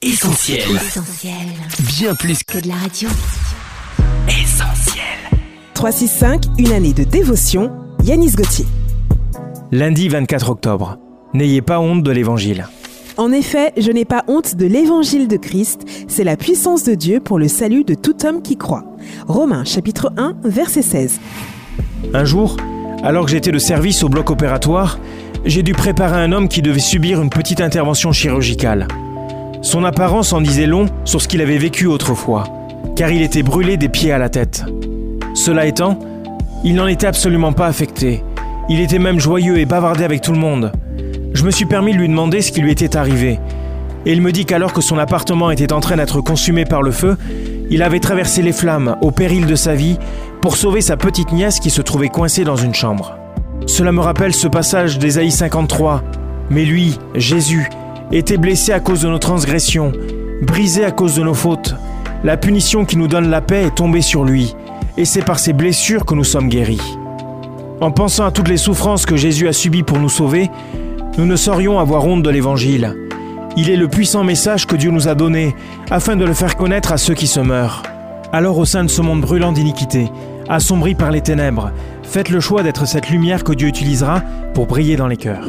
Essentiel. Essentiel. Bien plus Que de la radio. qu'essentiel. 365, une année de dévotion, Yanis Gauthier. Lundi 24 octobre. N'ayez pas honte de l'évangile. En effet, je n'ai pas honte de l'évangile de Christ, c'est la puissance de Dieu pour le salut de tout homme qui croit. Romains chapitre 1, verset 16. Un jour, alors que j'étais de service au bloc opératoire, j'ai dû préparer un homme qui devait subir une petite intervention chirurgicale. Son apparence en disait long sur ce qu'il avait vécu autrefois, car il était brûlé des pieds à la tête. Cela étant, il n'en était absolument pas affecté. Il était même joyeux et bavardait avec tout le monde. Je me suis permis de lui demander ce qui lui était arrivé. Et il me dit qu'alors que son appartement était en train d'être consumé par le feu, il avait traversé les flammes au péril de sa vie pour sauver sa petite nièce qui se trouvait coincée dans une chambre. Cela me rappelle ce passage d'Ésaïe 53. Mais lui, Jésus, était blessé à cause de nos transgressions, brisé à cause de nos fautes. La punition qui nous donne la paix est tombée sur lui, et c'est par ses blessures que nous sommes guéris. En pensant à toutes les souffrances que Jésus a subies pour nous sauver, nous ne saurions avoir honte de l'Évangile. Il est le puissant message que Dieu nous a donné afin de le faire connaître à ceux qui se meurent. Alors au sein de ce monde brûlant d'iniquité, assombri par les ténèbres, faites le choix d'être cette lumière que Dieu utilisera pour briller dans les cœurs.